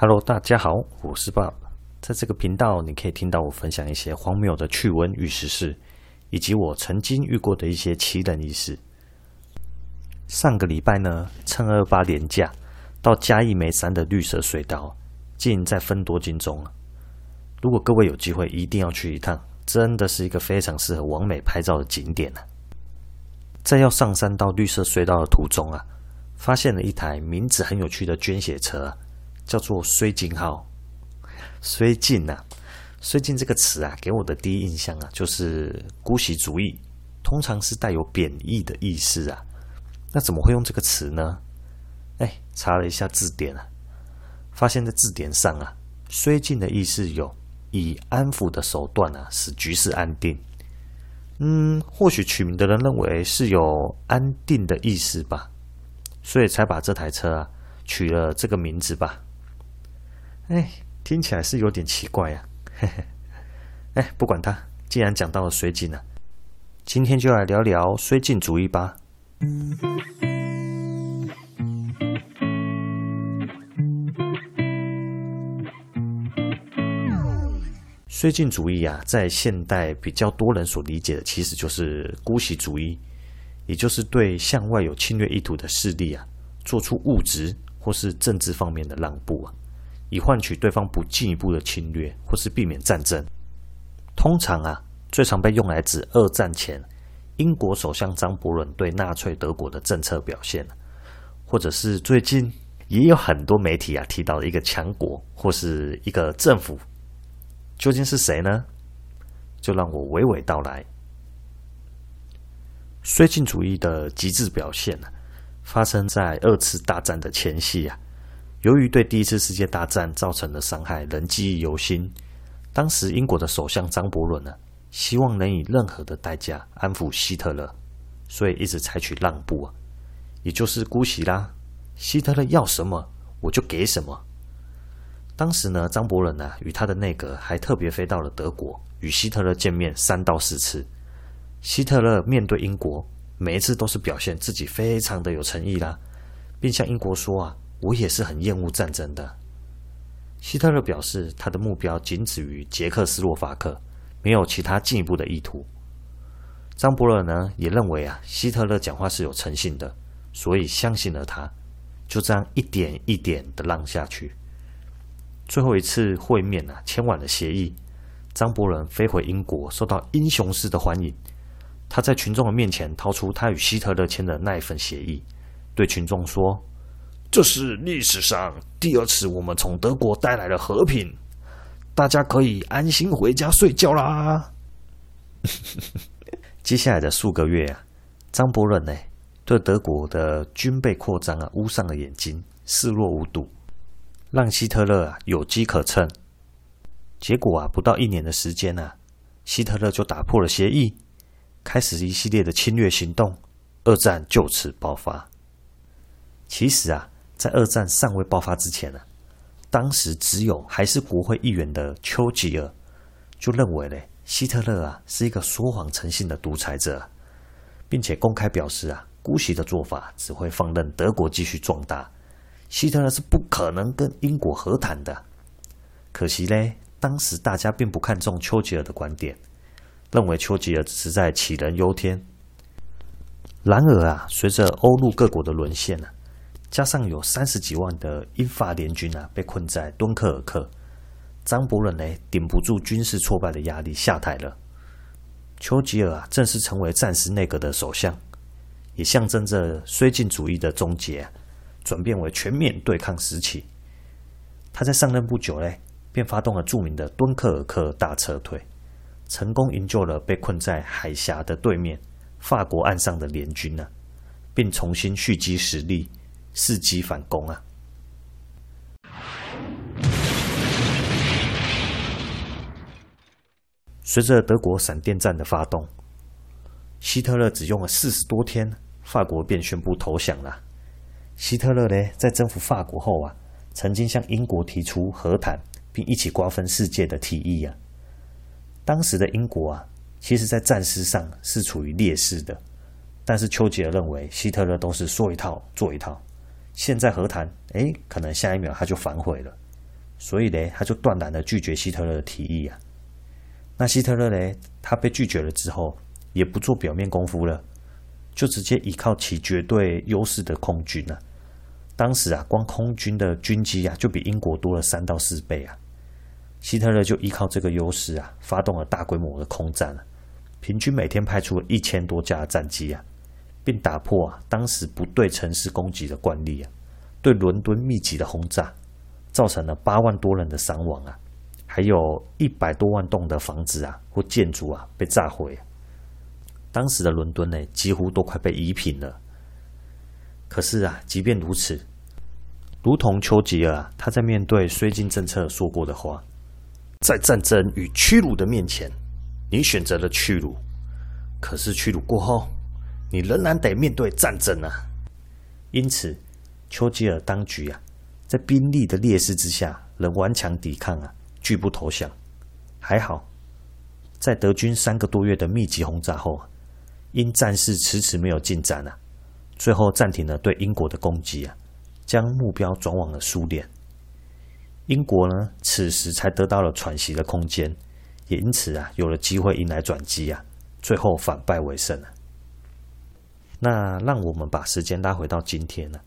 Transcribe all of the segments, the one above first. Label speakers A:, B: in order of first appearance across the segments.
A: Hello，大家好，我是 Bob。在这个频道，你可以听到我分享一些荒谬的趣闻与时事，以及我曾经遇过的一些奇人异事。上个礼拜呢，趁二八连假，到嘉义梅山的绿色隧道，尽在分多金中。如果各位有机会，一定要去一趟，真的是一个非常适合网美拍照的景点呢。在要上山到绿色隧道的途中啊，发现了一台名字很有趣的捐血车。叫做“绥靖号”，“绥靖”呐，“绥靖”这个词啊，给我的第一印象啊，就是姑息主义，通常是带有贬义的意思啊。那怎么会用这个词呢？哎，查了一下字典啊，发现在字典上啊，“绥靖”的意思有以安抚的手段啊，使局势安定。嗯，或许取名的人认为是有安定的意思吧，所以才把这台车啊取了这个名字吧。哎，听起来是有点奇怪呀，嘿嘿。哎，不管他，既然讲到了绥靖啊，今天就来聊聊绥靖主义吧。绥靖主义啊，在现代比较多人所理解的，其实就是姑息主义，也就是对向外有侵略意图的势力啊，做出物质或是政治方面的让步啊。以换取对方不进一步的侵略，或是避免战争。通常啊，最常被用来指二战前英国首相张伯伦对纳粹德国的政策表现，或者是最近也有很多媒体啊提到的一个强国或是一个政府，究竟是谁呢？就让我娓娓道来。绥靖主义的极致表现呢，发生在二次大战的前夕啊。由于对第一次世界大战造成的伤害仍记忆犹新，当时英国的首相张伯伦呢，希望能以任何的代价安抚希特勒，所以一直采取让步啊，也就是姑息啦。希特勒要什么，我就给什么。当时呢，张伯伦呢与他的内阁还特别飞到了德国，与希特勒见面三到四次。希特勒面对英国，每一次都是表现自己非常的有诚意啦，并向英国说啊。我也是很厌恶战争的。希特勒表示，他的目标仅止于捷克斯洛伐克，没有其他进一步的意图。张伯伦呢，也认为啊，希特勒讲话是有诚信的，所以相信了他，就这样一点一点的让下去。最后一次会面啊，签完了协议，张伯伦飞回英国，受到英雄式的欢迎。他在群众的面前掏出他与希特勒签的那一份协议，对群众说。这是历史上第二次我们从德国带来了和平，大家可以安心回家睡觉啦。接下来的数个月啊，张伯伦呢对德国的军备扩张啊捂上了眼睛，视若无睹，让希特勒啊有机可乘。结果啊，不到一年的时间啊，希特勒就打破了协议，开始一系列的侵略行动，二战就此爆发。其实啊。在二战尚未爆发之前呢，当时只有还是国会议员的丘吉尔就认为嘞，希特勒啊是一个说谎成性的独裁者，并且公开表示啊，姑息的做法只会放任德国继续壮大，希特勒是不可能跟英国和谈的。可惜嘞，当时大家并不看重丘吉尔的观点，认为丘吉尔只是在杞人忧天。然而啊，随着欧陆各国的沦陷呢。加上有三十几万的英法联军啊，被困在敦刻尔克，张伯伦呢顶不住军事挫败的压力下台了。丘吉尔啊正式成为战时内阁的首相，也象征着绥靖主义的终结，转变为全面对抗时期。他在上任不久呢，便发动了著名的敦刻尔克大撤退，成功营救了被困在海峡的对面法国岸上的联军呢，并重新蓄积实力。伺机反攻啊！随着德国闪电战的发动，希特勒只用了四十多天，法国便宣布投降了。希特勒呢，在征服法国后啊，曾经向英国提出和谈并一起瓜分世界的提议啊。当时的英国啊，其实在战事上是处于劣势的，但是丘吉尔认为希特勒都是说一套做一套。现在和谈，哎，可能下一秒他就反悔了，所以呢，他就断然的拒绝希特勒的提议啊。那希特勒呢，他被拒绝了之后，也不做表面功夫了，就直接依靠其绝对优势的空军啊。当时啊，光空军的军机啊，就比英国多了三到四倍啊。希特勒就依靠这个优势啊，发动了大规模的空战啊，平均每天派出了一千多架战机啊，并打破啊当时不对城市攻击的惯例啊，对伦敦密集的轰炸，造成了八万多人的伤亡啊，还有一百多万栋的房子啊或建筑啊被炸毁。当时的伦敦呢，几乎都快被夷平了。可是啊，即便如此，如同丘吉尔啊，他在面对绥靖政策说过的话。在战争与屈辱的面前，你选择了屈辱。可是屈辱过后，你仍然得面对战争啊！因此，丘吉尔当局啊，在兵力的劣势之下，仍顽强抵抗啊，拒不投降。还好，在德军三个多月的密集轰炸后，因战事迟迟没有进展啊，最后暂停了对英国的攻击啊，将目标转往了苏联。英国呢，此时才得到了喘息的空间，也因此啊，有了机会迎来转机啊，最后反败为胜了。那让我们把时间拉回到今天呢？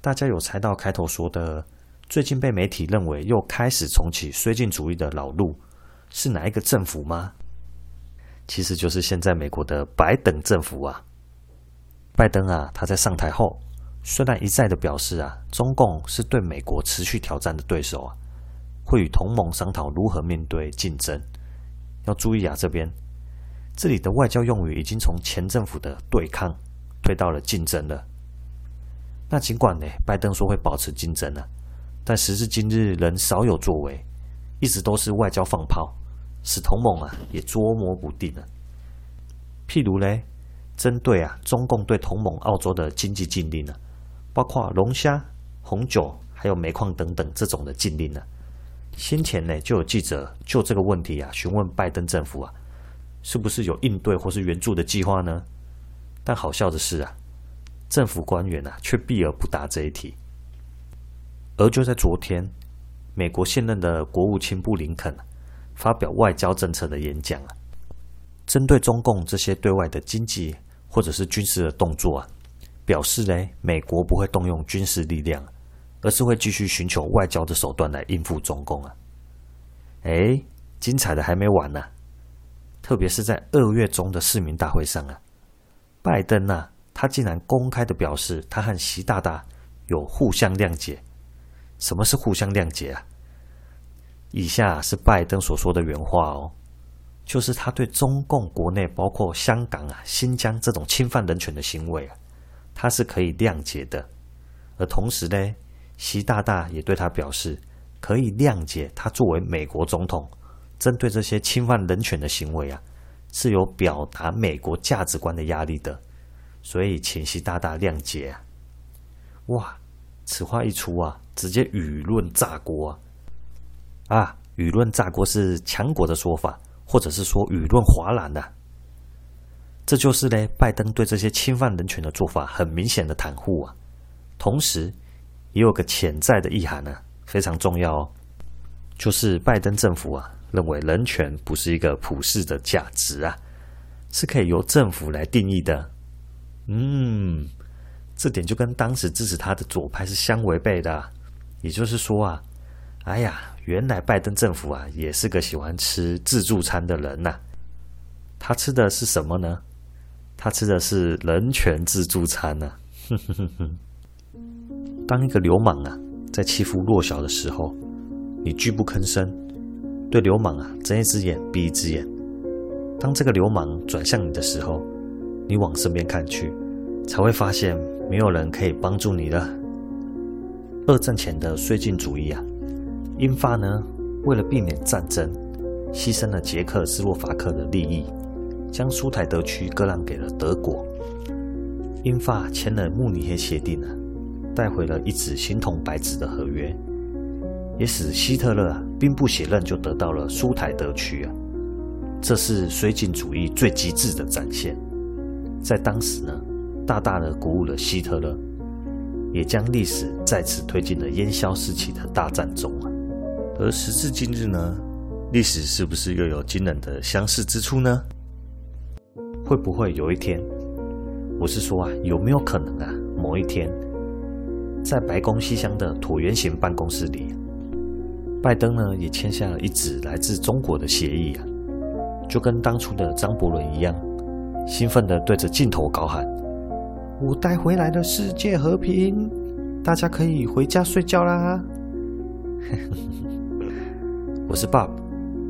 A: 大家有猜到开头说的，最近被媒体认为又开始重启绥靖主义的老路是哪一个政府吗？其实就是现在美国的拜登政府啊。拜登啊，他在上台后。虽然一再的表示啊，中共是对美国持续挑战的对手啊，会与同盟商讨如何面对竞争。要注意啊，这边这里的外交用语已经从前政府的对抗推到了竞争了。那尽管呢，拜登说会保持竞争啊，但时至今日仍少有作为，一直都是外交放炮，使同盟啊也捉摸不定了。譬如呢，针对啊中共对同盟澳洲的经济禁令呢。包括龙虾、红酒，还有煤矿等等这种的禁令呢。先前呢，就有记者就这个问题啊，询问拜登政府啊，是不是有应对或是援助的计划呢？但好笑的是啊，政府官员啊，却避而不答这一题。而就在昨天，美国现任的国务卿布林肯发表外交政策的演讲啊，针对中共这些对外的经济或者是军事的动作啊。表示呢，美国不会动用军事力量，而是会继续寻求外交的手段来应付中共啊！哎，精彩的还没完呢，特别是在二月中的市民大会上啊，拜登啊，他竟然公开的表示，他和习大大有互相谅解。什么是互相谅解啊？以下是拜登所说的原话哦，就是他对中共国内包括香港啊、新疆这种侵犯人权的行为啊。他是可以谅解的，而同时呢，习大大也对他表示可以谅解他作为美国总统，针对这些侵犯人权的行为啊，是有表达美国价值观的压力的，所以请习大大谅解啊！哇，此话一出啊，直接舆论炸锅啊！啊，舆论炸锅是强国的说法，或者是说舆论哗然的。这就是呢，拜登对这些侵犯人权的做法很明显的袒护啊，同时也有个潜在的意涵呢，非常重要哦，就是拜登政府啊认为人权不是一个普世的价值啊，是可以由政府来定义的。嗯，这点就跟当时支持他的左派是相违背的，也就是说啊，哎呀，原来拜登政府啊也是个喜欢吃自助餐的人呐，他吃的是什么呢？他吃的是人权自助餐呢、啊。当一个流氓啊在欺负弱小的时候，你拒不吭声，对流氓啊睁一只眼闭一只眼。当这个流氓转向你的时候，你往身边看去，才会发现没有人可以帮助你了。二战前的绥靖主义啊，英法呢为了避免战争，牺牲了捷克斯洛伐克的利益。将苏台德区割让给了德国，英法签了慕尼黑协定啊，带回了一纸形同白纸的合约，也使希特勒啊兵不血刃就得到了苏台德区啊，这是绥靖主义最极致的展现，在当时呢，大大的鼓舞了希特勒，也将历史再次推进了烟消四起的大战中啊。而时至今日呢，历史是不是又有惊人的相似之处呢？会不会有一天，我是说啊，有没有可能啊，某一天，在白宫西厢的椭圆形办公室里，拜登呢也签下了一纸来自中国的协议啊，就跟当初的张伯伦一样，兴奋地对着镜头高喊：“我带回来的世界和平，大家可以回家睡觉啦！” 我是 Bob，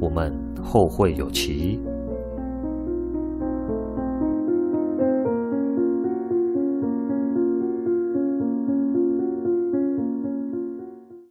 A: 我们后会有期。